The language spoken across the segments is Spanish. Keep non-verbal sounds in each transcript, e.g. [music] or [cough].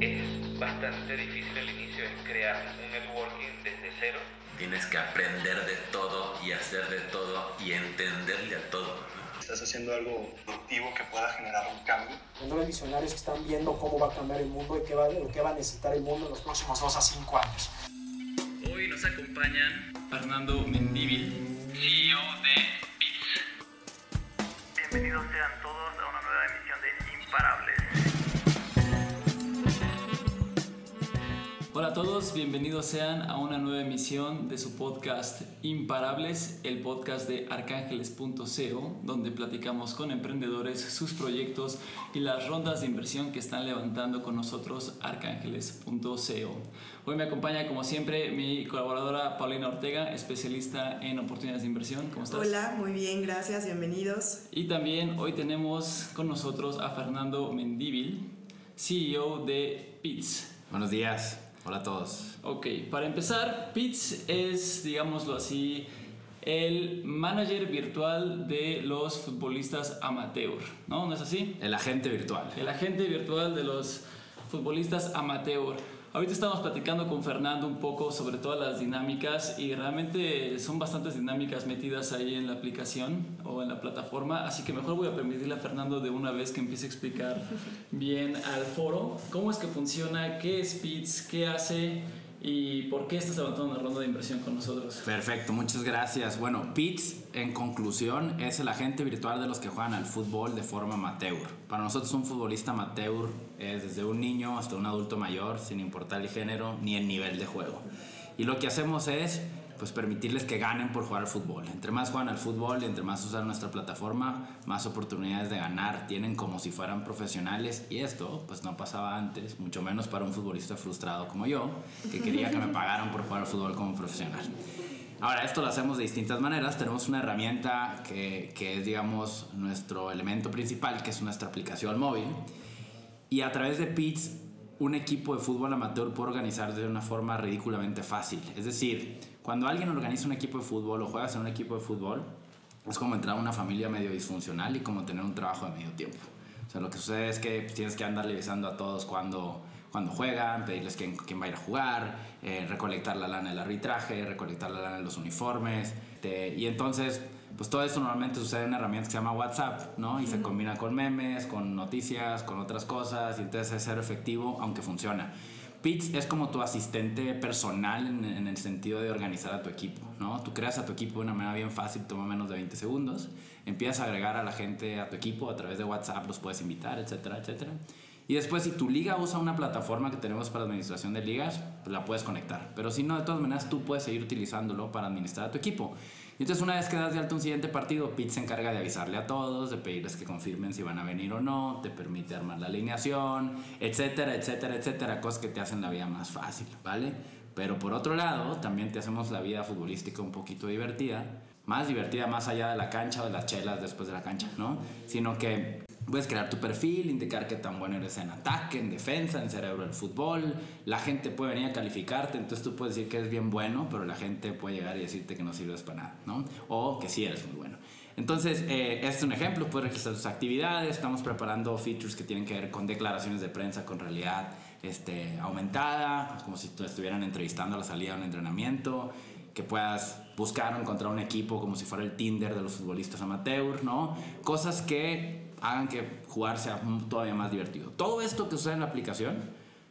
Es bastante difícil al inicio, es crear un networking desde cero. Tienes que aprender de todo y hacer de todo y entenderle a todo. Estás haciendo algo productivo que pueda generar un cambio. Cuando hay visionarios que están viendo cómo va a cambiar el mundo y qué va, qué va a necesitar el mundo en los próximos 2 a 5 años. Hoy nos acompañan Fernando Mendívil, CEO de Hola a todos, bienvenidos sean a una nueva emisión de su podcast Imparables, el podcast de arcángeles.co, donde platicamos con emprendedores sus proyectos y las rondas de inversión que están levantando con nosotros arcángeles.co. Hoy me acompaña como siempre mi colaboradora Paulina Ortega, especialista en oportunidades de inversión. ¿Cómo estás? Hola, muy bien, gracias, bienvenidos. Y también hoy tenemos con nosotros a Fernando Mendívil, CEO de PITS. Buenos días. Hola a todos. Ok, para empezar, Pitts es, digámoslo así, el manager virtual de los futbolistas amateur, ¿no? ¿No es así? El agente virtual. El agente virtual de los futbolistas amateur. Ahorita estamos platicando con Fernando un poco sobre todas las dinámicas y realmente son bastantes dinámicas metidas ahí en la aplicación o en la plataforma, así que mejor voy a permitirle a Fernando de una vez que empiece a explicar bien al foro cómo es que funciona, qué es Pits, qué hace y por qué estás levantando una ronda de inversión con nosotros. Perfecto, muchas gracias. Bueno, Pits, en conclusión, es el agente virtual de los que juegan al fútbol de forma amateur. Para nosotros un futbolista amateur es desde un niño hasta un adulto mayor, sin importar el género ni el nivel de juego. Y lo que hacemos es pues permitirles que ganen por jugar al fútbol. Entre más juegan al fútbol y entre más usan nuestra plataforma, más oportunidades de ganar tienen como si fueran profesionales y esto pues no pasaba antes, mucho menos para un futbolista frustrado como yo, que quería que me [laughs] pagaran por jugar al fútbol como profesional. Ahora, esto lo hacemos de distintas maneras. Tenemos una herramienta que, que es, digamos, nuestro elemento principal, que es nuestra aplicación móvil. Y a través de Pits, un equipo de fútbol amateur puede organizarse de una forma ridículamente fácil. Es decir, cuando alguien organiza un equipo de fútbol o juegas en un equipo de fútbol, es como entrar a una familia medio disfuncional y como tener un trabajo de medio tiempo. O sea, lo que sucede es que tienes que andarle avisando a todos cuando, cuando juegan, pedirles quién, quién va a ir a jugar, eh, recolectar la lana del arbitraje, recolectar la lana de los uniformes. Te, y entonces, pues todo esto normalmente sucede en una herramienta que se llama WhatsApp, ¿no? Y se combina con memes, con noticias, con otras cosas, y entonces es ser efectivo, aunque funciona. Pits es como tu asistente personal en, en, el sentido de organizar a tu equipo, ¿no? Tú creas a tu equipo de una manera bien fácil, toma menos de 20 segundos, empiezas a agregar a la gente a tu equipo a través de WhatsApp, los puedes invitar, etcétera, etcétera. Y después, si tu liga usa una plataforma que tenemos para administración de ligas, pues la puedes conectar. Pero si no, de todas maneras, tú puedes seguir utilizándolo para administrar a tu equipo. Y entonces, una vez que das de alta un siguiente partido, Pete se encarga de avisarle a todos, de pedirles que confirmen si van a venir o no, te permite armar la alineación, etcétera, etcétera, etcétera. Cosas que te hacen la vida más fácil, ¿vale? Pero por otro lado, también te hacemos la vida futbolística un poquito divertida. Más divertida más allá de la cancha o de las chelas después de la cancha, ¿no? Sino que Puedes crear tu perfil, indicar qué tan bueno eres en ataque, en defensa, en cerebro del fútbol. La gente puede venir a calificarte, entonces tú puedes decir que eres bien bueno, pero la gente puede llegar y decirte que no sirves para nada, ¿no? O que sí eres muy bueno. Entonces, eh, este es un ejemplo, puedes registrar tus actividades, estamos preparando features que tienen que ver con declaraciones de prensa con realidad este, aumentada, como si estuvieran entrevistando a la salida de un entrenamiento, que puedas buscar o encontrar un equipo como si fuera el Tinder de los futbolistas amateur, ¿no? Cosas que hagan que jugar sea todavía más divertido. Todo esto que sucede en la aplicación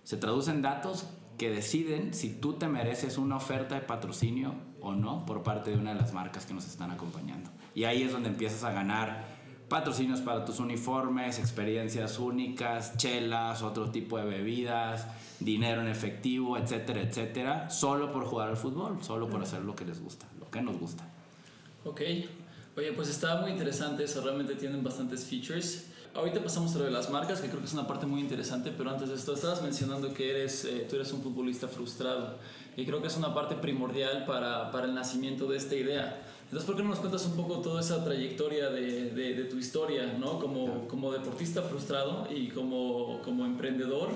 se traduce en datos que deciden si tú te mereces una oferta de patrocinio o no por parte de una de las marcas que nos están acompañando. Y ahí es donde empiezas a ganar patrocinios para tus uniformes, experiencias únicas, chelas, otro tipo de bebidas, dinero en efectivo, etcétera, etcétera, solo por jugar al fútbol, solo por hacer lo que les gusta, lo que nos gusta. Ok, Oye, pues está muy interesante eso, realmente tienen bastantes features. Ahorita pasamos a lo de las marcas, que creo que es una parte muy interesante, pero antes de esto estabas mencionando que eres, eh, tú eres un futbolista frustrado y creo que es una parte primordial para, para, el nacimiento de esta idea. Entonces, ¿por qué no nos cuentas un poco toda esa trayectoria de, de, de tu historia, ¿no? Como, como deportista frustrado y como, como emprendedor?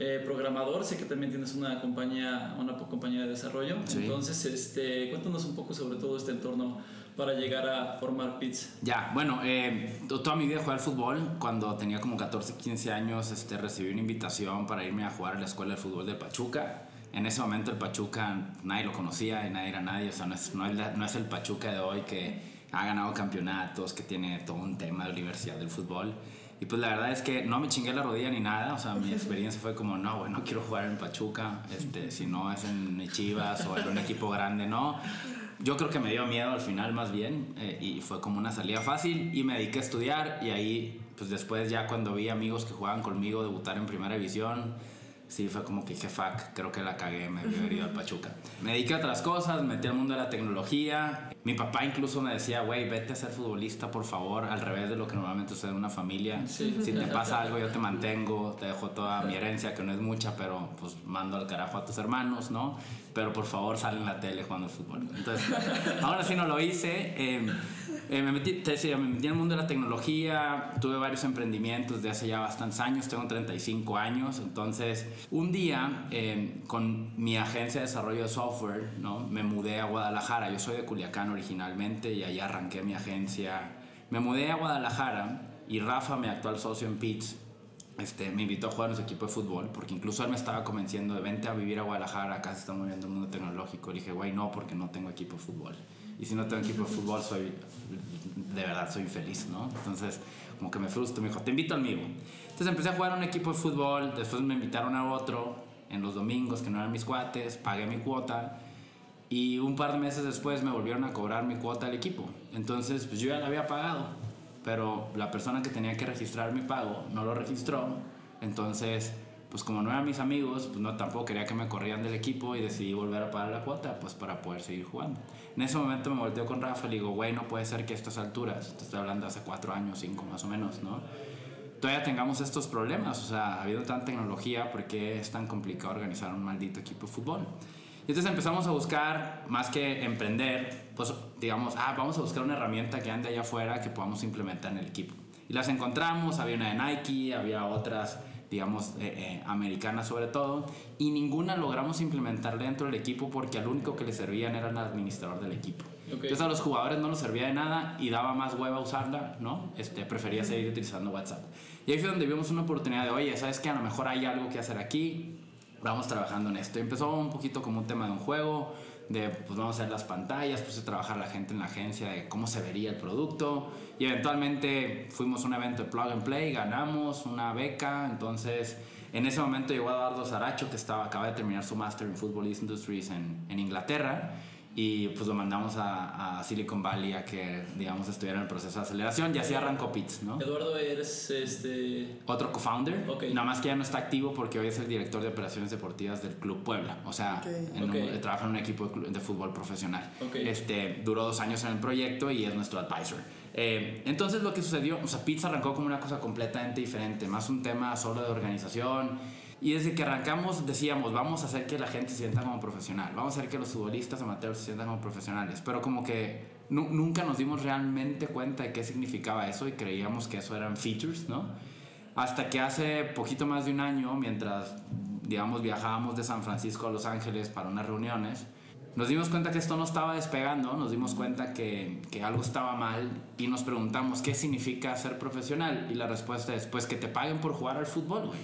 eh, programador, sé que también tienes una compañía, una compañía de desarrollo. Sí. Entonces, este, cuéntanos un poco sobre todo este entorno para llegar a formar PITS. Ya, bueno, eh, to- toda mi vida jugué al fútbol. Cuando tenía como 14, 15 años, este, recibí una invitación para irme a jugar a la escuela de fútbol de Pachuca. En ese momento el Pachuca nadie lo conocía y nadie era nadie. O sea, no es, no es, la- no es el Pachuca de hoy que ha ganado campeonatos, que tiene todo un tema de universidad del fútbol. Y pues la verdad es que no me chingué la rodilla ni nada. O sea, mi experiencia fue como, no, bueno, quiero jugar en Pachuca. Este, si no es en Chivas o en un equipo grande, no. Yo creo que me dio miedo al final más bien eh, y fue como una salida fácil y me dediqué a estudiar y ahí pues después ya cuando vi amigos que jugaban conmigo debutar en primera división sí fue como que dije fuck creo que la cagué me haber ido al Pachuca me dediqué a otras cosas me metí al mundo de la tecnología. Mi papá incluso me decía güey vete a ser futbolista por favor al revés de lo que normalmente sucede en una familia. Sí. si te pasa algo yo te mantengo te dejo toda mi herencia que no es mucha pero pues mando al carajo a tus hermanos no pero por favor sal en la tele jugando al fútbol. Entonces [laughs] ahora sí no lo hice eh, eh, me, metí, te decía, me metí en el mundo de la tecnología, tuve varios emprendimientos de hace ya bastantes años, tengo 35 años, entonces un día eh, con mi agencia de desarrollo de software, ¿no? me mudé a Guadalajara, yo soy de Culiacán originalmente y allá arranqué mi agencia, me mudé a Guadalajara y Rafa, mi actual socio en Pitts, este, me invitó a jugar en su equipo de fútbol, porque incluso él me estaba convenciendo de vente a vivir a Guadalajara, acá se está moviendo el mundo tecnológico. Le dije, güey, no, porque no tengo equipo de fútbol. Y si no tengo equipo de fútbol, soy, de verdad, soy infeliz, ¿no? Entonces, como que me frustro, me dijo, te invito al mío. Entonces empecé a jugar a un equipo de fútbol, después me invitaron a otro, en los domingos, que no eran mis cuates, pagué mi cuota. Y un par de meses después me volvieron a cobrar mi cuota al equipo. Entonces, pues yo ya la había pagado, pero la persona que tenía que registrar mi pago no lo registró. Entonces, pues como no eran mis amigos, pues no tampoco quería que me corrieran del equipo y decidí volver a pagar la cuota, pues para poder seguir jugando. En ese momento me volteo con Rafa y digo, güey, no puede ser que a estas alturas, te estoy hablando hace cuatro años, cinco más o menos, ¿no? Todavía tengamos estos problemas, o sea, habiendo tanta tecnología, ¿por qué es tan complicado organizar un maldito equipo de fútbol? Y entonces empezamos a buscar, más que emprender, pues digamos, ah, vamos a buscar una herramienta que ande allá afuera que podamos implementar en el equipo. Y las encontramos, había una de Nike, había otras, digamos, eh, eh, americanas sobre todo, y ninguna logramos implementar dentro del equipo porque al único que le servían era el administrador del equipo. Ok. Entonces a los jugadores no nos servía de nada y daba más hueva usarla, ¿no? Este, prefería seguir utilizando WhatsApp. Y ahí fue donde vimos una oportunidad de, oye, ¿sabes qué? A lo mejor hay algo que hacer aquí, vamos trabajando en esto. Empezó un poquito como un tema de un juego, de pues vamos a hacer las pantallas, puse a trabajar la gente en la agencia de cómo se vería el producto. Y eventualmente fuimos a un evento de plug and play, ganamos una beca, entonces en ese momento llegó Eduardo Zaracho que estaba, acaba de terminar su Master in Football Industries en, en Inglaterra y pues lo mandamos a, a Silicon Valley a que digamos estuviera en el proceso de aceleración y así arrancó Pitts, ¿no? Eduardo, eres este. Otro co-founder, Ok. nada más que ya no está activo porque hoy es el director de operaciones deportivas del Club Puebla. O sea, en un- trabaja en un equipo de, de fútbol profesional. Ok. Este, duró dos años en el proyecto y es nuestro advisor. Eh, entonces lo que sucedió, o sea, Pizza arrancó como una cosa completamente diferente, más un tema solo de organización. Y desde que arrancamos decíamos, vamos a hacer que la gente se sienta como profesional, vamos a hacer que los futbolistas amateurs se sientan como profesionales, pero como que nu- nunca nos dimos realmente cuenta de qué significaba eso y creíamos que eso eran features, ¿no? Hasta que hace poquito más de un año, mientras, digamos, viajábamos de San Francisco a Los Ángeles para unas reuniones, nos dimos cuenta que esto no estaba despegando, nos dimos cuenta que, que algo estaba mal y nos preguntamos qué significa ser profesional. Y la respuesta es, pues que te paguen por jugar al fútbol, güey.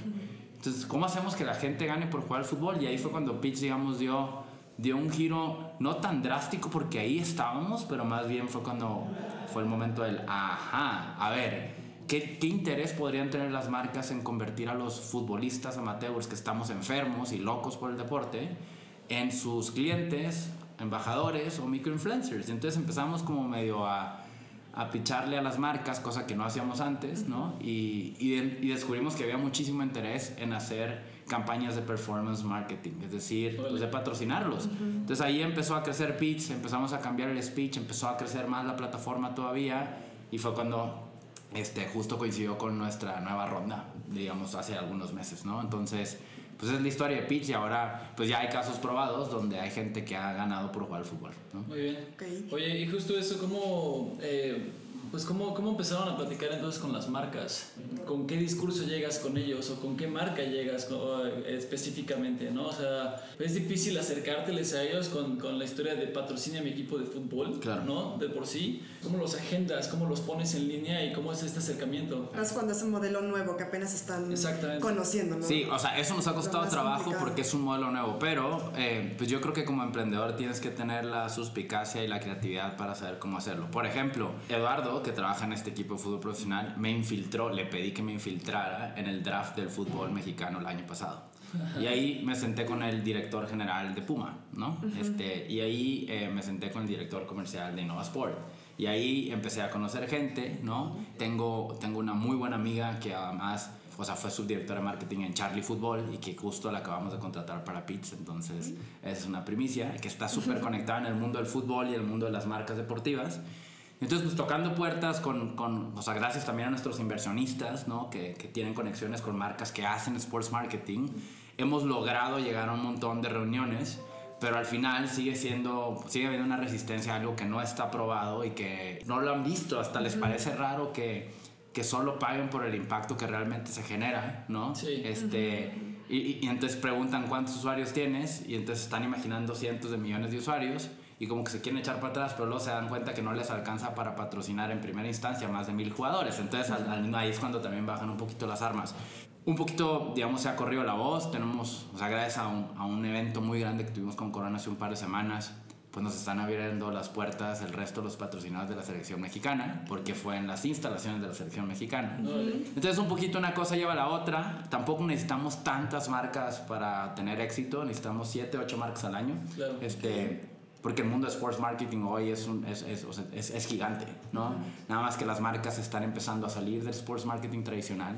Entonces, ¿cómo hacemos que la gente gane por jugar al fútbol? Y ahí fue cuando Pitch, digamos, dio, dio un giro no tan drástico porque ahí estábamos, pero más bien fue cuando fue el momento del, ajá, a ver, ¿Qué, ¿Qué, interés podrían tener las marcas en convertir a los futbolistas amateurs que estamos enfermos y locos por el deporte en sus clientes, embajadores o microinfluencers? Entonces empezamos como medio a, a picharle a las marcas, cosa que no hacíamos antes, ¿no? Y, y, de, y descubrimos que había muchísimo interés en hacer campañas de performance marketing, es decir, pues de patrocinarlos. Entonces ahí empezó a crecer Pitch, empezamos a cambiar el speech, empezó a crecer más la plataforma todavía y fue cuando este, justo coincidió con nuestra nueva ronda, digamos, hace algunos meses, ¿no? Entonces, pues es la historia de Pitch y ahora pues ya hay casos probados donde hay gente que ha ganado por jugar al fútbol, ¿no? Muy bien. Oye, y justo eso, ¿cómo, eh, Pues ¿cómo, ¿cómo empezaron a platicar entonces con las marcas? ¿Con qué discurso llegas con ellos o con qué marca llegas eh, específicamente? ¿no? O sea, es difícil acercárteles a ellos con, con la historia de patrocina mi equipo de fútbol, Claro. ¿no? De por sí. ¿Cómo los agendas? ¿Cómo los pones en línea? ¿Y cómo es este acercamiento? Más cuando es un modelo nuevo que apenas están conociendo, ¿no? Sí, o sea, eso nos ha costado trabajo complicado. porque es un modelo nuevo, pero eh, pues yo creo que como emprendedor tienes que tener la suspicacia y la creatividad para saber cómo hacerlo. Por ejemplo, Eduardo, que trabaja en este equipo de fútbol profesional, me infiltró, le pedí que me infiltrara en el draft del fútbol mexicano el año pasado. Y ahí me senté con el director general de Puma, ¿no? este, y ahí eh, me senté con el director comercial de Innovasport. Y ahí empecé a conocer gente, ¿no? Tengo, tengo una muy buena amiga que además, o sea, fue subdirectora de marketing en Charlie Football y que justo la acabamos de contratar para Pits, entonces es una primicia, que está súper [laughs] conectada en el mundo del fútbol y el mundo de las marcas deportivas. Entonces, pues tocando puertas con, con o sea, gracias también a nuestros inversionistas, ¿no? Que, que tienen conexiones con marcas que hacen sports marketing, hemos logrado llegar a un montón de reuniones, pero al final sigue siendo, sigue habiendo una resistencia a algo que no está probado y que no lo han visto, hasta les parece raro que, que solo paguen por el impacto que realmente se genera, ¿no? Sí. Este, y, y- y entonces preguntan cuántos usuarios tienes y entonces están imaginando cientos de millones de usuarios y como que se quieren echar para atrás, pero luego se dan cuenta que no les alcanza para patrocinar en primera instancia más de mil jugadores. Entonces al- al- ahí es cuando también bajan un poquito las armas. Un poquito, digamos, se ha corrido la voz. Tenemos, o sea, gracias a un, a un evento muy grande que tuvimos con Corona hace un par de semanas, pues nos están abriendo las puertas el resto de los patrocinadores de la selección mexicana, porque fue en las instalaciones de la selección mexicana. Entonces un poquito una cosa lleva a la otra. Tampoco necesitamos tantas marcas para tener éxito. Necesitamos 7, 8 marcas al año. Claro. Este, porque el mundo de sports marketing hoy es, un- es, es, es- es gigante, ¿no? Nada más que las marcas están empezando a salir del sports marketing tradicional.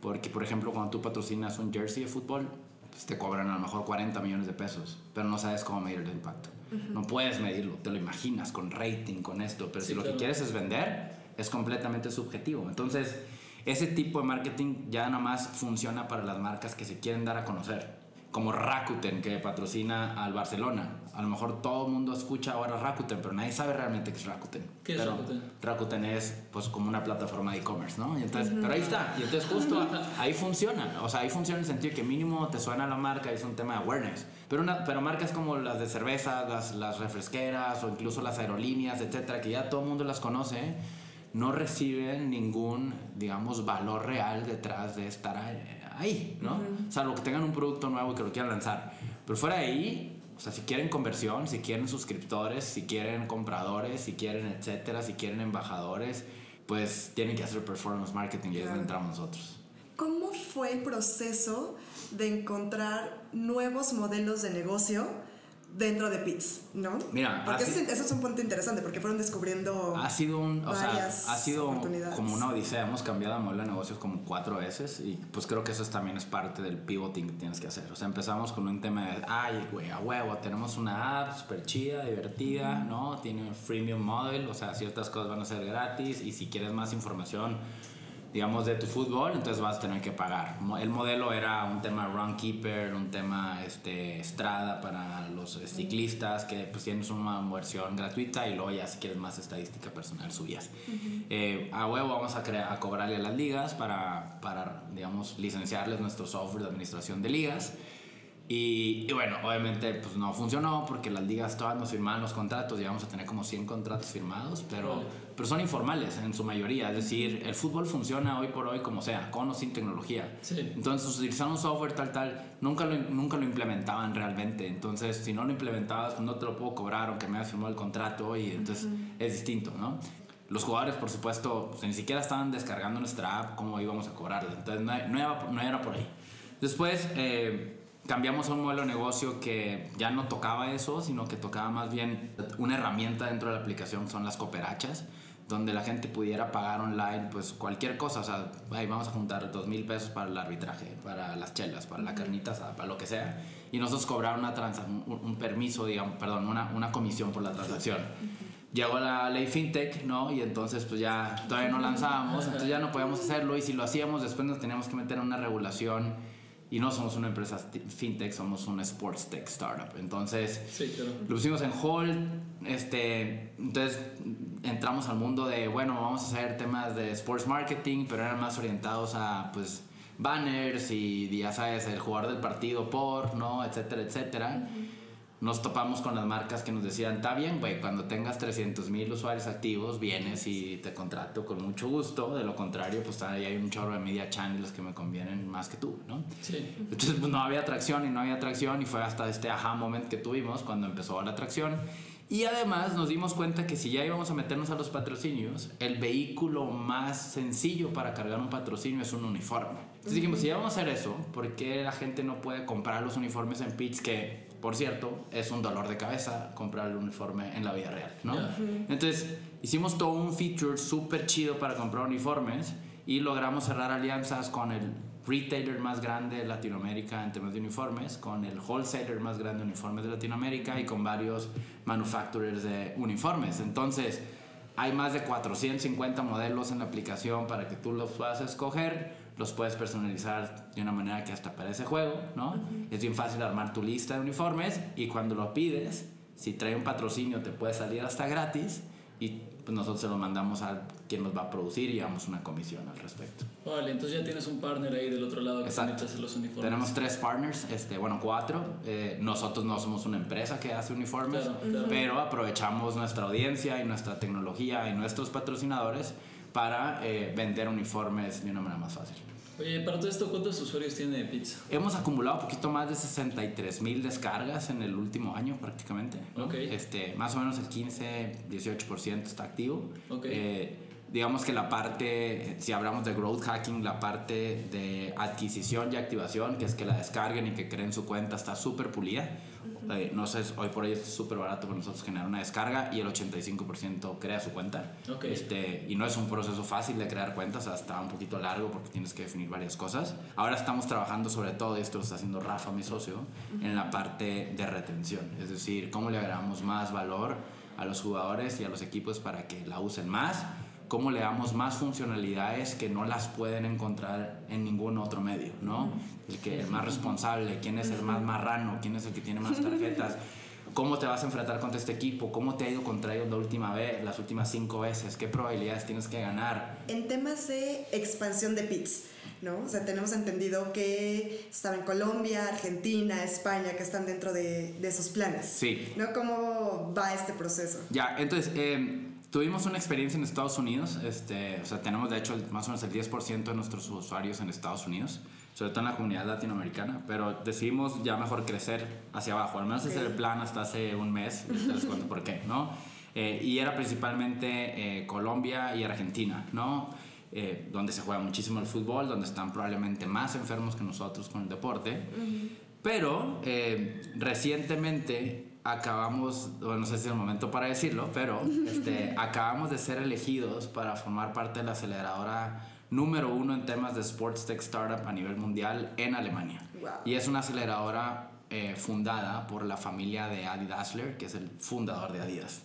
Porque, por ejemplo, cuando tú patrocinas un jersey de fútbol, pues te cobran a lo mejor 40 millones de pesos, pero no sabes cómo medir el impacto. No puedes medirlo, te lo imaginas con rating, con esto, pero Sí, si lo claro. que quieres es vender, es completamente subjetivo. Entonces, ese tipo de marketing ya nada más funciona para las marcas que se quieren dar a conocer. Como Rakuten, que patrocina al Barcelona. A lo mejor todo el mundo escucha ahora Rakuten, pero nadie sabe realmente qué es Rakuten. ¿Qué es Pero Rakuten? Rakuten es pues como una plataforma de e-commerce, ¿no? Y entonces, Pero ahí está. Y entonces justo [laughs] ahí funciona. O sea, ahí funciona en el sentido que mínimo te suena la marca y es un tema de awareness. Pero, una, pero marcas como las de cerveza, las, las refresqueras o incluso las aerolíneas, etcétera, que ya todo el mundo las conoce, no reciben ningún, digamos, valor real detrás de estar ahí, ahí, ¿no? Salvo que tengan un producto nuevo y que lo quieran lanzar. Pero fuera de ahí, o sea, si quieren conversión, si quieren suscriptores, si quieren compradores, si quieren etcétera, si quieren embajadores, pues tienen que hacer performance marketing y es donde entramos nosotros. ¿Cómo fue el proceso de encontrar nuevos modelos de negocio dentro de PITS, ¿no? Mira, porque así- eso, es- un punto interesante, porque fueron descubriendo Ha sido un, o sea, ha sido como una odisea. Hemos cambiado de modelo de negocios como cuatro veces y pues creo que eso es- también es parte del pivoting que tienes que hacer. O sea, empezamos con un tema de, ay, güey, a huevo, tenemos una app súper chida, divertida, ¿no? Tiene un freemium model, o sea, ciertas cosas van a ser gratis y si quieres más información, digamos, de tu fútbol, entonces vas a tener que pagar. El modelo era un tema Runkeeper, un tema este, Strada para los eh, ciclistas, que pues tienes una versión gratuita y luego ya si quieres más estadística personal subías. Eh, a huevo vamos a, crea- a cobrarle a las ligas para, para, digamos, licenciarles nuestro software de administración de ligas. Y, y bueno, obviamente pues no funcionó porque las ligas todas nos firmaban los contratos, llegamos a tener como 100 contratos firmados, pero, pero son informales en su mayoría, es decir, el fútbol funciona hoy por hoy como sea, con o sin tecnología. Sí. Entonces utilizaron un software tal, tal, nunca lo, nunca lo implementaban realmente, entonces si no lo implementabas pues no te lo puedo cobrar aunque me hayas firmado el contrato y entonces es distinto, ¿no? Los jugadores, por supuesto, pues, ni siquiera estaban descargando nuestra app, ¿cómo íbamos a cobrarle? Entonces no, no era, no era por ahí. Después eh, cambiamos a un modelo de negocio que ya no tocaba eso, sino que tocaba más bien una herramienta dentro de la aplicación, son las cooperachas, donde la gente pudiera pagar online pues cualquier cosa, o sea, ahí vamos a juntar dos mil pesos para el arbitraje, para las chelas, para la carnita para lo que sea, y nosotros cobrar una transa- un, un permiso, digamos, perdón, una, una comisión por la transacción. Llegó la ley fintech, ¿no? Y entonces pues ya todavía no lanzábamos, entonces ya no podíamos hacerlo. Y si lo hacíamos después nos teníamos que meter en una regulación y no somos una empresa fintech, somos una sports tech startup. Entonces Sí, claro. lo pusimos en hold, este, entonces entramos al mundo de, bueno, vamos a hacer temas de sports marketing, pero eran más orientados a, pues, banners y ya sabes, el jugador del partido por, ¿no? Etcétera, etcétera. Nos topamos con las marcas que nos decían, está bien, güey, cuando tengas 300 mil usuarios activos, vienes y te contrato con mucho gusto. De lo contrario, pues ahí hay un chorro de media channels que me convienen más que tú, ¿no? Sí. Entonces, pues no había atracción y no había atracción y fue hasta este aha moment que tuvimos cuando empezó la atracción. Y además nos dimos cuenta que si ya íbamos a meternos a los patrocinios, el vehículo más sencillo para cargar un patrocinio es un uniforme. Entonces dijimos, si ya vamos a hacer eso, ¿por qué la gente no puede comprar los uniformes en Pitts que, por cierto, es un dolor de cabeza comprar el uniforme en la vida real, ¿no? Ya. Entonces hicimos todo un feature súper chido para comprar uniformes y logramos cerrar alianzas con el retailer más grande de Latinoamérica en temas de uniformes, con el wholesaler más grande de uniformes de Latinoamérica y con varios manufacturers de uniformes. Entonces, hay más de 450 modelos en la aplicación para que tú los puedas escoger, los puedes personalizar de una manera que hasta parece juego, ¿no? Es bien fácil armar tu lista de uniformes y cuando lo pides, si trae un patrocinio te puede salir hasta gratis y pues nosotros se lo mandamos a quien nos va a producir y damos una comisión al respecto. Vale, entonces ya tienes un partner ahí del otro lado que Exacto. también te hace los uniformes. Tenemos tres partners, este, bueno, cuatro. Eh, nosotros no somos una empresa que hace uniformes, Claro, claro. pero aprovechamos nuestra audiencia y nuestra tecnología y nuestros patrocinadores para eh, vender uniformes de una manera más fácil. Oye, para todo esto, ¿cuántos usuarios tiene Pizza? Hemos acumulado un poquito más de 63 mil descargas en el último año prácticamente. ¿no? Ok. Este, más o menos el 15-18% está activo. Ok. Eh, digamos que la parte, si hablamos de growth hacking, la parte de adquisición y activación, que es que la descarguen y que creen su cuenta, está súper pulida. No sé, hoy por hoy es súper barato para nosotros generar una descarga y el 85% crea su cuenta. Ok. Este, y no es un proceso fácil de crear cuentas, está un poquito largo porque tienes que definir varias cosas. Ahora estamos trabajando sobre todo, y esto lo está haciendo Rafa, mi socio, en la parte de retención. Es decir, cómo le agregamos más valor a los jugadores y a los equipos para que la usen más, cómo le damos más funcionalidades que no las pueden encontrar en ningún otro medio, ¿no? El que es más responsable, quién es el más marrano, quién es el que tiene más [laughs] tarjetas. ¿Cómo te vas a enfrentar contra este equipo? ¿Cómo te ha ido contra ellos la última vez, las últimas cinco veces? ¿Qué probabilidades tienes que ganar? En temas de expansión de PITS, ¿no? O sea, tenemos entendido que estaba en Colombia, Argentina, España, que están dentro de, de esos planes. Sí. ¿No? ¿Cómo va este proceso? Ya, entonces, eh, tuvimos una experiencia en Estados Unidos, este, o sea, tenemos de hecho más o menos el 10% de nuestros usuarios en Estados Unidos, sobre todo en la comunidad latinoamericana, pero decidimos ya mejor crecer hacia abajo, al menos ese Ok. era el plan hasta hace un mes, ahorita les cuento por qué, ¿no? Eh, y era principalmente eh, Colombia y Argentina, ¿no? Eh, donde se juega muchísimo el fútbol, donde están probablemente más enfermos que nosotros con el deporte. Pero eh, recientemente acabamos, bueno, no sé si es el momento para decirlo, pero este, [laughs] acabamos de ser elegidos para formar parte de la aceleradora número uno en temas de Sports Tech Startup a nivel mundial en Alemania. Wow. Y es una aceleradora eh, fundada por la familia de Adi Dassler, que es el fundador de Adidas.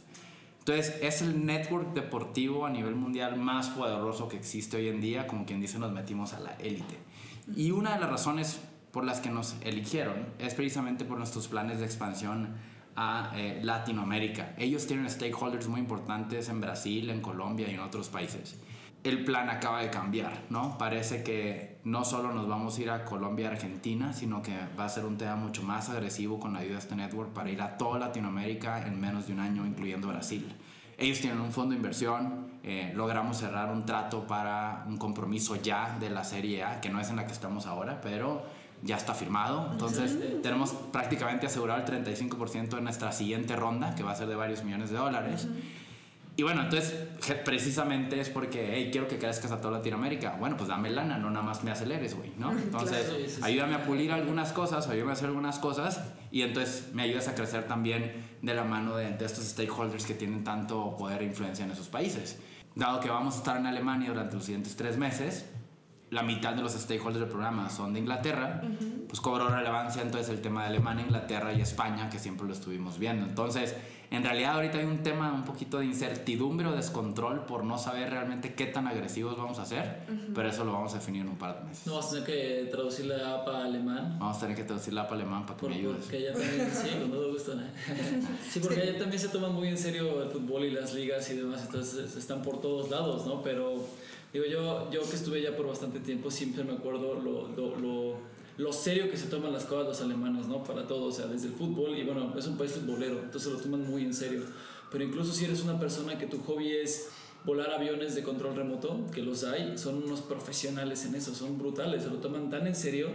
Entonces, es el network deportivo a nivel mundial más poderoso que existe hoy en día, como quien dice, nos metimos a la élite. Y una de las razones por las que nos eligieron es precisamente por nuestros planes de expansión a eh, Latinoamérica. Ellos tienen stakeholders muy importantes en Brasil, en Colombia y en otros países. El plan acaba de cambiar, ¿no? Parece que no solo nos vamos a ir a Colombia Argentina, sino que va a ser un tema mucho más agresivo con la ayuda de este network para ir a toda Latinoamérica en menos de un año, incluyendo Brasil. Ellos tienen un fondo de inversión, eh, logramos cerrar un trato para un compromiso ya de la Serie A, que no es en la que estamos ahora, pero ya está firmado. Entonces tenemos prácticamente asegurado el 35% de nuestra siguiente ronda, que va a ser de varios millones de dólares. Y bueno, entonces precisamente es porque, hey, quiero que crezcas a toda Latinoamérica. Bueno, pues dame lana, no nada más me aceleres, güey, ¿no? Entonces, Claro. Sí, sí, sí. ayúdame a pulir algunas cosas, ayúdame a hacer algunas cosas y entonces me ayudas a crecer también de la mano de, de estos stakeholders que tienen tanto poder e influencia en esos países. Dado que vamos a estar en Alemania durante los siguientes tres meses, la mitad de los stakeholders del programa son de Inglaterra, pues cobró relevancia entonces el tema de Alemania, Inglaterra y España, que siempre lo estuvimos viendo. Entonces, en realidad ahorita hay un tema un poquito de incertidumbre o descontrol por no saber realmente qué tan agresivos vamos a ser, pero eso lo vamos a definir en un par de meses. No vas a tener que traducir la app a alemán. Vamos a tener que traducir la app alemán para que Por- me ayudes. Porque allá también, [laughs] sí, con todo gusto, ¿no? [laughs] Sí, porque allá también se toman muy en serio el fútbol y las ligas y demás, entonces están por todos lados, ¿no? Pero digo, yo, yo que estuve ya por bastante tiempo, siempre me acuerdo lo, lo, lo, lo serio que se toman las cosas los alemanes, ¿no? Para todo, o sea, desde el fútbol, y bueno, es un país futbolero, entonces lo toman muy en serio. Pero incluso si eres una persona que tu hobby es volar aviones de control remoto, que los hay, son unos profesionales en eso, son brutales, se lo toman tan en serio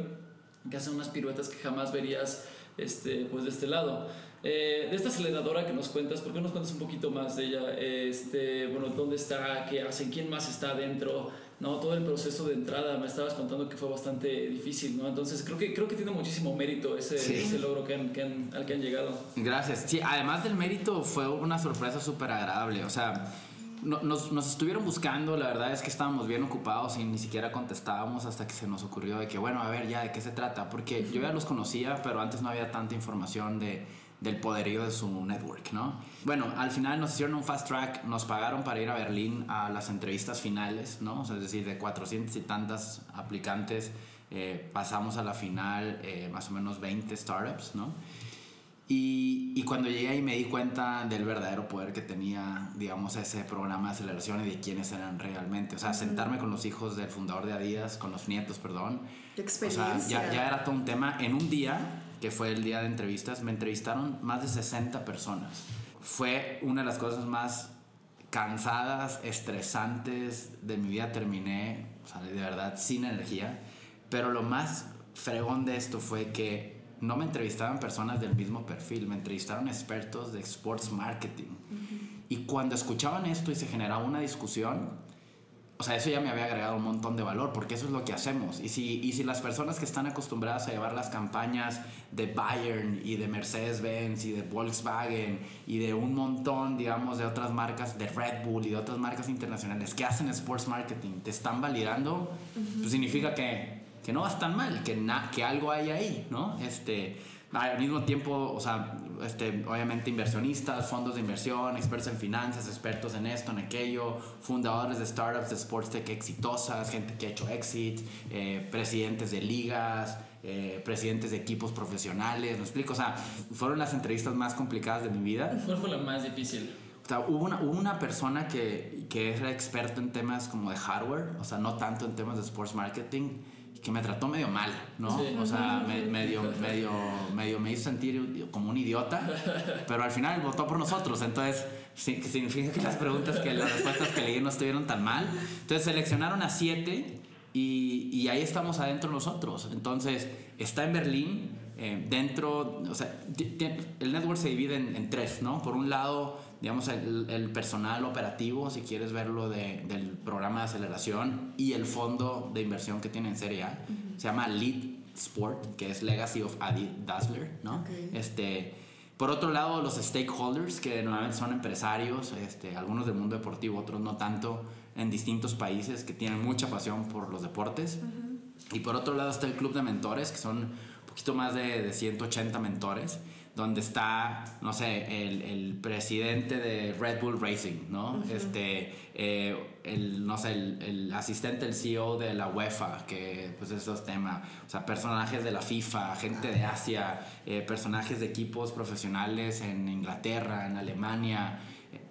que hacen unas piruetas que jamás verías este, pues de este lado. Eh, de esta aceleradora que nos cuentas, ¿por qué no nos cuentas un poquito más de ella? Este, bueno, ¿dónde está? ¿Qué hacen? ¿Quién más está adentro? No, todo el proceso de entrada, me estabas contando que fue bastante difícil, ¿no? Entonces creo que, creo que tiene muchísimo mérito ese, Sí. ese logro que han- que han- al que han llegado. Gracias. Sí, además del mérito fue una sorpresa súper agradable. O sea, no- nos, nos estuvieron buscando, la verdad es que estábamos bien ocupados y ni siquiera contestábamos hasta que se nos ocurrió de que, bueno, a ver ya de qué se trata. Porque yo ya los conocía, pero antes no había tanta información de, del poderío de su network, ¿no? Bueno, al final nos hicieron un fast track, nos pagaron para ir a Berlín a las entrevistas finales, ¿no? O sea, es decir, de 400 y tantas aplicantes, eh, pasamos a la final eh, más o menos 20 startups, ¿no? Y, y cuando llegué ahí me di cuenta del verdadero poder que tenía, digamos, ese programa de aceleración y de quiénes eran realmente. O sea, sentarme con los hijos del fundador de Adidas, con los nietos, perdón. Qué O sea, experiencia. ya, ya era todo un tema. En un día, que fue el día de entrevistas, me entrevistaron más de 60 personas. Fue una de las cosas más cansadas, estresantes de mi vida. Terminé, o sea, de verdad, sin energía. Pero lo más fregón de esto fue que no me entrevistaban personas del mismo perfil, me entrevistaron expertos de sports marketing. Y cuando escuchaban esto y se generaba una discusión, o sea, eso ya me había agregado un montón de valor, porque eso es lo que hacemos. Y si, y si las personas que están acostumbradas a llevar las campañas de Bayern y de Mercedes-Benz y de Volkswagen y de un montón, digamos, de otras marcas, de Red Bull y de otras marcas internacionales que hacen sports marketing, te están validando, pues significa que, que no vas tan mal, que, na- que algo hay ahí, ¿no? Este, al mismo tiempo, o sea, este, obviamente inversionistas, fondos de inversión, expertos en finanzas, expertos en esto, en aquello, fundadores de startups de sports tech exitosas, gente que ha hecho exit, eh, presidentes de ligas, eh, presidentes de equipos profesionales, ¿me explico? O sea, fueron las entrevistas más complicadas de mi vida. ¿Cuál fue la más difícil? O sea, hubo una, hubo una persona que, que era experto en temas como de hardware, o sea, no tanto en temas de sports marketing, que me trató medio mal, ¿no? Sí. O sea, me- medio, medio, medio me hizo sentir como un idiota, pero al final votó por nosotros, entonces significa que las preguntas, que las respuestas que leí no estuvieron tan mal. Entonces seleccionaron a siete y, y ahí estamos adentro nosotros. Entonces está en Berlín, eh, dentro, o sea, el network se divide en, en tres, ¿no? Por un lado, digamos, el, el personal operativo, si quieres verlo de- del programa de aceleración y el fondo de inversión que tiene en Serie A. Se llama Lead Sport, que es Legacy of Adi Dassler, ¿no? Ok. Este, por otro lado, los stakeholders, que normalmente son empresarios, este, algunos del mundo deportivo, otros no tanto, en distintos países que tienen mucha pasión por los deportes. Y por otro lado está el club de mentores, que son un poquito más de, de 180 mentores, donde está, no sé, el, el presidente de Red Bull Racing, ¿no? este, eh, el, no sé, el, el asistente del CEO de la UEFA, que pues eso es tema, o sea, personajes de la FIFA, gente de Asia, eh, personajes de equipos profesionales en Inglaterra, en Alemania,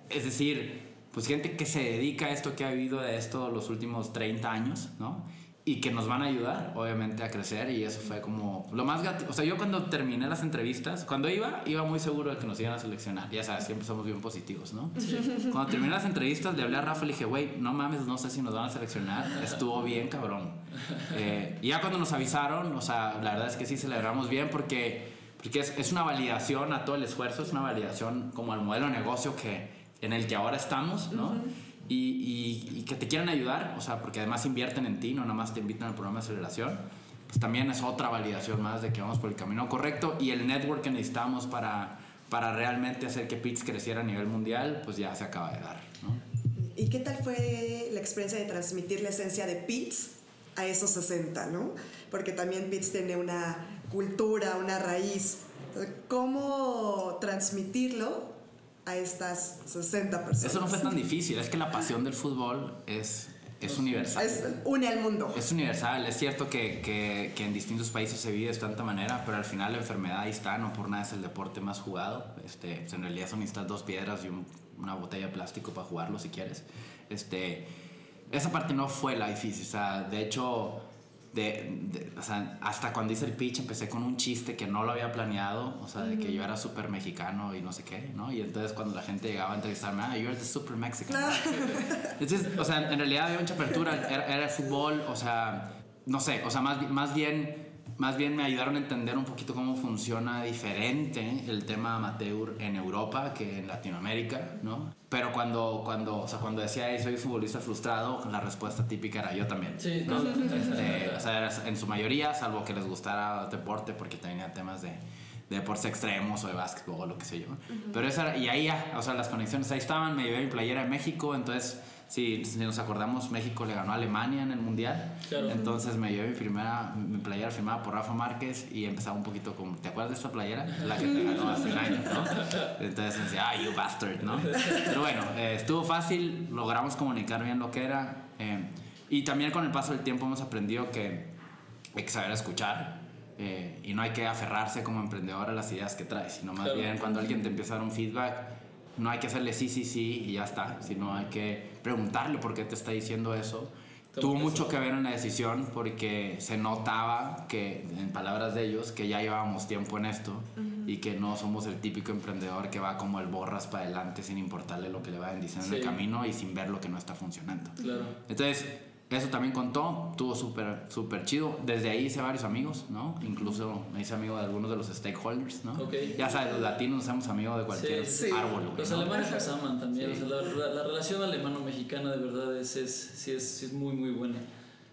es decir, pues gente que se dedica a esto, que ha vivido de esto los últimos 30 años, ¿no? Y que nos van a ayudar, obviamente, a crecer. Y eso fue como lo más gato. O sea, yo cuando terminé las entrevistas, cuando iba, iba muy seguro de que nos iban a seleccionar. Ya sabes, siempre somos bien positivos, ¿no? [laughs] Cuando terminé las entrevistas, le hablé a Rafa y le dije, güey, no mames, no sé si nos van a seleccionar. Estuvo bien, cabrón. [laughs] Eh, y ya cuando nos avisaron, o sea, la verdad es que sí celebramos bien porque, porque es, es una validación a todo el esfuerzo, es una validación como al modelo de negocio que, en el que ahora estamos, ¿no? Y, y- y que te quieran ayudar, o sea, porque además invierten en ti, no nada más te invitan al programa de aceleración, pues también es otra validación más de que vamos por el camino correcto y el network que necesitamos para, para realmente hacer que Pits creciera a nivel mundial, pues ya se acaba de dar, ¿no? ¿Y qué tal fue la experiencia de transmitir la esencia de Pitts a esos 60, ¿no? Porque también Pitts tiene una cultura, una raíz. ¿Cómo transmitirlo a estas 60 personas? Eso no fue tan difícil, es que la pasión del fútbol es, es universal. Es, une al mundo. Es universal, es cierto que, que, que en distintos países se vive de tanta manera, pero al final la enfermedad ahí está, no por nada es el deporte más jugado. Este, pues en realidad son necesitas dos piedras y un- una botella de plástico para jugarlo si quieres. Este, esa parte no fue la difícil, o sea, de hecho, de, de- o sea, hasta cuando hice el pitch empecé con un chiste que no lo había planeado, o sea, de que yo era súper mexicano y no sé qué, ¿no? Y entonces cuando la gente llegaba a entrevistarme, ah, you're the super Mexican. [laughs] Entonces, o sea, en realidad había mucha apertura, era, era el fútbol, o sea, no sé, o sea, más, más bien... Más bien me ayudaron a entender un poquito cómo funciona diferente el tema amateur en Europa que en Latinoamérica, ¿no? Pero cuando, cuando, o sea, cuando decía, "Hey, soy futbolista frustrado, la respuesta típica era yo también. Sí, ¿no? Este, o sea, en su mayoría, salvo que les gustara deporte, porque tenía temas de, de deportes extremos o de básquetbol o lo que sé yo. Pero esa, era- y ahí ya, o sea, las conexiones ahí estaban, me llevé mi playera de México, entonces, si, si nos acordamos, México le ganó a Alemania en el Mundial. Claro. Entonces me llevé mi primera, mi playera firmada por Rafa Márquez y empezaba un poquito como, ¿te acuerdas de esta playera? La que te ganó hace un año, ¿no? Entonces me decía, ah, you bastard, ¿no? Pero bueno, eh, estuvo fácil, logramos comunicar bien lo que era. eh, y también con el paso del tiempo hemos aprendido que hay que saber escuchar. eh, y no hay que aferrarse como emprendedor a las ideas que traes, sino más Claro. bien cuando alguien te empieza a dar un feedback, no hay que hacerle sí, sí, sí y ya está, sino hay que preguntarle por qué te está diciendo eso. Tuvo mucho eso. que ver en la decisión porque se notaba que, en palabras de ellos, que ya llevábamos tiempo en esto y que no somos el típico emprendedor que va como el borras para adelante sin importarle lo que le vayan diciendo en el Sí. camino y sin ver lo que no está funcionando. Claro. Entonces, eso también contó, tuvo súper, súper chido. Desde ahí hice varios amigos, ¿no? Incluso me hice amigo de algunos de los stakeholders, ¿no? Ok. Ya sabes, los latinos nos hacemos amigos de cualquier Sí, sí. árbol, güey, Los ¿no? alemanes nos aman también. Sí. o sea, la, la- la relación alemano-mexicana de verdad es, es, sí es, sí es muy, muy buena.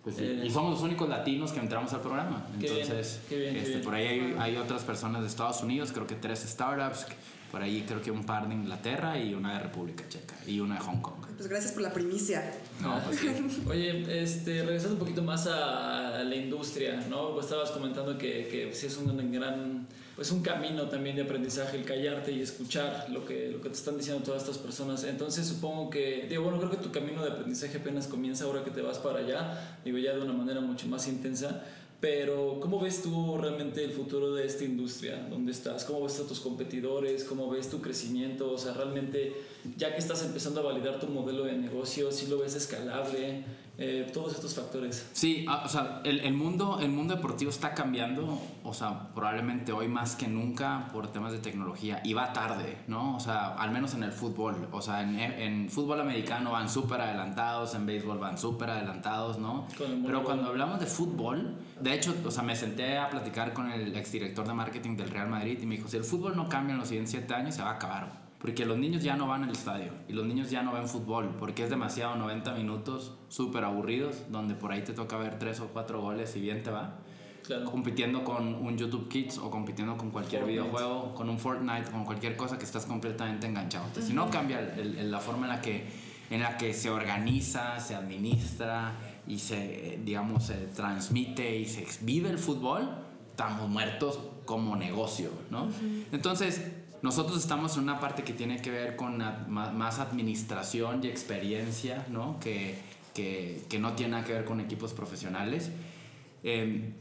Pues sí, Eh, y somos los únicos latinos que entramos al programa. Qué bien, Entonces, qué bien, qué este, bien. por ahí hay, hay otras personas de Estados Unidos, creo que tres startups, por ahí creo que un par de Inglaterra y una de República Checa y una de Hong Kong. Pues gracias por la primicia. No, pues sí. [laughs] Oye, este, regresando un poquito más a, la industria, ¿no? Vos estabas comentando que, que sí es un gran, pues un camino también de aprendizaje el callarte y escuchar lo que, lo que te están diciendo todas estas personas. Entonces supongo que, digo, bueno, creo que tu camino de aprendizaje apenas comienza ahora que te vas para allá, digo, ya de una manera mucho más intensa. Pero, ¿cómo ves tú realmente el futuro de esta industria? ¿Dónde estás? ¿Cómo ves a tus competidores? ¿Cómo ves tu crecimiento? O sea, realmente, ya que estás empezando a validar tu modelo de negocio, si lo ves escalable, Eh, todos estos factores. Sí, ah, o sea, el, el mundo, el mundo deportivo está cambiando, o sea, probablemente hoy más que nunca por temas de tecnología y va tarde, ¿no? O sea, al menos en el fútbol, o sea, en, en fútbol americano van súper adelantados, en béisbol van súper adelantados, ¿no? Pero cuando hablamos de fútbol, de hecho, o sea, me senté a platicar con el exdirector de marketing del Real Madrid y me dijo, si el fútbol no cambia en los siguientes siete años, se va a acabar. Porque los niños ya no van al estadio y los niños ya no ven fútbol porque es demasiado 90 minutos súper aburridos donde por ahí te toca ver tres o cuatro goles y bien te va. Claro. Compitiendo con un YouTube Kids o compitiendo con cualquier Fortnite. videojuego, con un Fortnite, con cualquier cosa que estás completamente enganchado. Entonces, si no cambia el- el- la forma en la, que, en la que se organiza, se administra y se, digamos, se transmite y se vive el fútbol, estamos muertos como negocio, ¿no? Entonces, nosotros estamos en una parte que tiene que ver con más administración y experiencia, ¿no? Que, que, que no tiene nada que ver con equipos profesionales. Eh,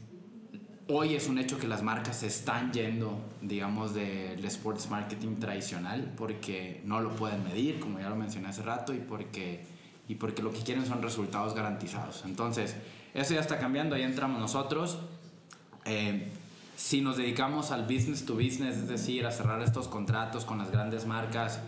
hoy es un hecho que las marcas se están yendo, digamos, del sports marketing tradicional porque no lo pueden medir, como ya lo mencioné hace rato, y porque, y porque lo que quieren son resultados garantizados. Entonces, eso ya está cambiando, ahí entramos nosotros. Eh, si nos dedicamos al business to business, es decir, a cerrar estos contratos con las grandes marcas,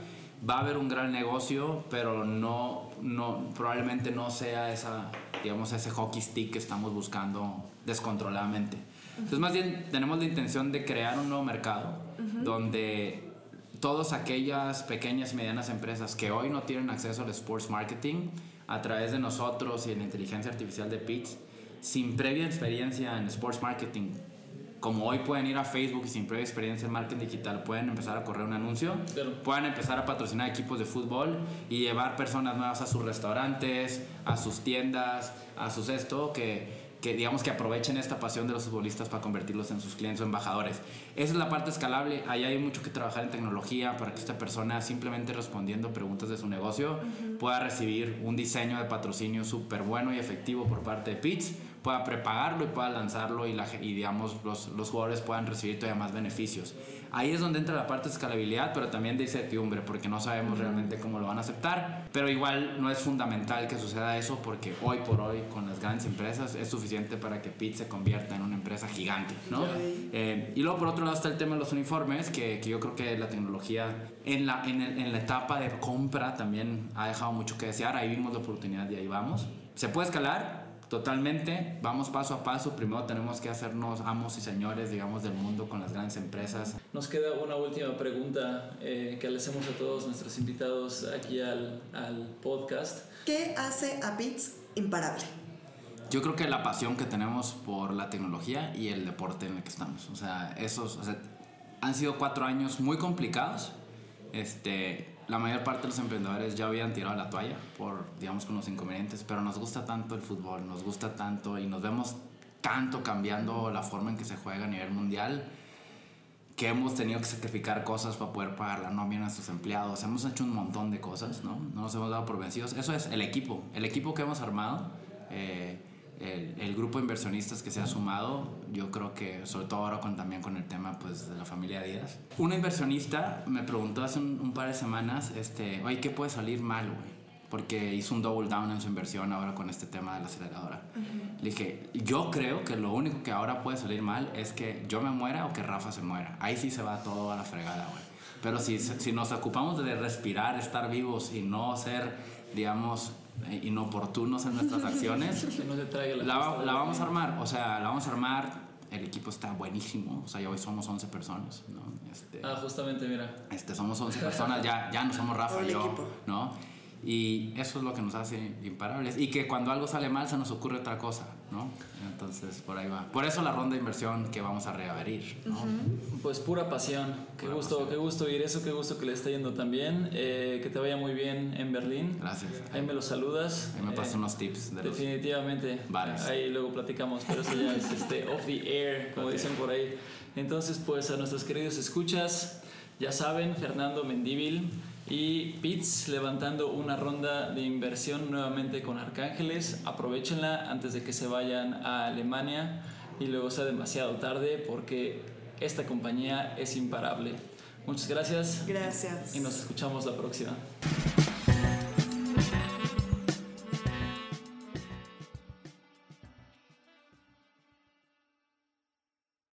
va a haber un gran negocio, pero no, no, probablemente no sea esa, digamos, ese hockey stick que estamos buscando descontroladamente. Entonces, más bien, tenemos la intención de crear un nuevo mercado donde todas aquellas pequeñas y medianas empresas que hoy no tienen acceso al sports marketing, a través de nosotros y de la inteligencia artificial de Pitts, sin previa experiencia en sports marketing, como hoy pueden ir a Facebook y sin previa experiencia en marketing digital, pueden empezar a correr un anuncio, Claro. pueden empezar a patrocinar equipos de fútbol y llevar personas nuevas a sus restaurantes, a sus tiendas, a sus esto, que, que digamos que aprovechen esta pasión de los futbolistas para convertirlos en sus clientes o embajadores. Esa es la parte escalable, ahí hay mucho que trabajar en tecnología para que esta persona simplemente respondiendo preguntas de su negocio pueda recibir un diseño de patrocinio súper bueno y efectivo por parte de Pitts, pueda prepagarlo y pueda lanzarlo y, la, y digamos los, los jugadores puedan recibir todavía más beneficios. Ahí es donde entra la parte de escalabilidad, pero también de incertidumbre, porque no sabemos realmente cómo lo van a aceptar. Pero igual no es fundamental que suceda eso, porque hoy por hoy, con las grandes empresas, es suficiente para que Pitt se convierta en una empresa gigante, ¿no? Eh, y luego, por otro lado, está el tema de los uniformes, que, que yo creo que la tecnología en la, en, el- en la etapa de compra también ha dejado mucho que desear. Ahí vimos la oportunidad y ahí vamos. Se puede escalar, Totalmente, vamos paso a paso. Primero tenemos que hacernos amos y señores, digamos, del mundo con las grandes empresas. Nos queda una última pregunta eh, que le hacemos a todos nuestros invitados aquí al, al podcast. ¿Qué hace a Pitts imparable? Yo creo que la pasión que tenemos por la tecnología y el deporte en el que estamos. O sea, esos o sea, han sido cuatro años muy complicados. Este, la mayor parte de los emprendedores ya habían tirado la toalla por, digamos, con los inconvenientes, pero nos gusta tanto el fútbol, nos gusta tanto y nos vemos tanto cambiando la forma en que se juega a nivel mundial que hemos tenido que sacrificar cosas para poder pagar la nómina a nuestros empleados. Hemos hecho un montón de cosas, ¿no? No nos hemos dado por vencidos. Eso es el equipo. El equipo que hemos armado, eh, el, el grupo de inversionistas que se ha sumado, yo creo que, sobre todo ahora con, también con el tema pues, de la familia Díaz. Una inversionista me preguntó hace un, un par de semanas, este, oye, ¿qué puede salir mal, güey? Porque hizo un double down en su inversión ahora con este tema de la aceleradora. Le dije, yo creo que lo único que ahora puede salir mal es que yo me muera o que Rafa se muera. Ahí sí se va todo a la fregada, güey. Pero si, si nos ocupamos de respirar, estar vivos y no ser, digamos, inoportunos en nuestras [laughs] acciones, Que no te traiga la, la, la vamos a armar. O sea, la vamos a armar. El equipo está buenísimo. O sea, ya hoy somos 11 personas, ¿no? Este, Ah, justamente, mira. este, somos 11 personas, ya, ya no somos Rafa yo, equipo. ¿no? Y eso es lo que nos hace imparables. Y que cuando algo sale mal se nos ocurre otra cosa, ¿no? Entonces, por ahí va. Por eso la ronda de inversión que vamos a reabrir, ¿no? Pues pura pasión. Qué Pura gusto, pasión. qué gusto oír eso, qué gusto que le está yendo también. Eh, que te vaya muy bien en Berlín. Gracias. Ahí me lo saludas. Ahí me pasas Eh, unos tips de. Definitivamente. Bares. Ahí luego platicamos, pero eso ya es este, off the air, como Ok. dicen por ahí. Entonces, pues a nuestros queridos escuchas, ya saben, Fernando Mendíbil y Pitts levantando una ronda de inversión nuevamente con Arcángeles. Aprovechenla antes de que se vayan a Alemania y luego sea demasiado tarde porque esta compañía es imparable. Muchas gracias Gracias. y nos escuchamos la próxima.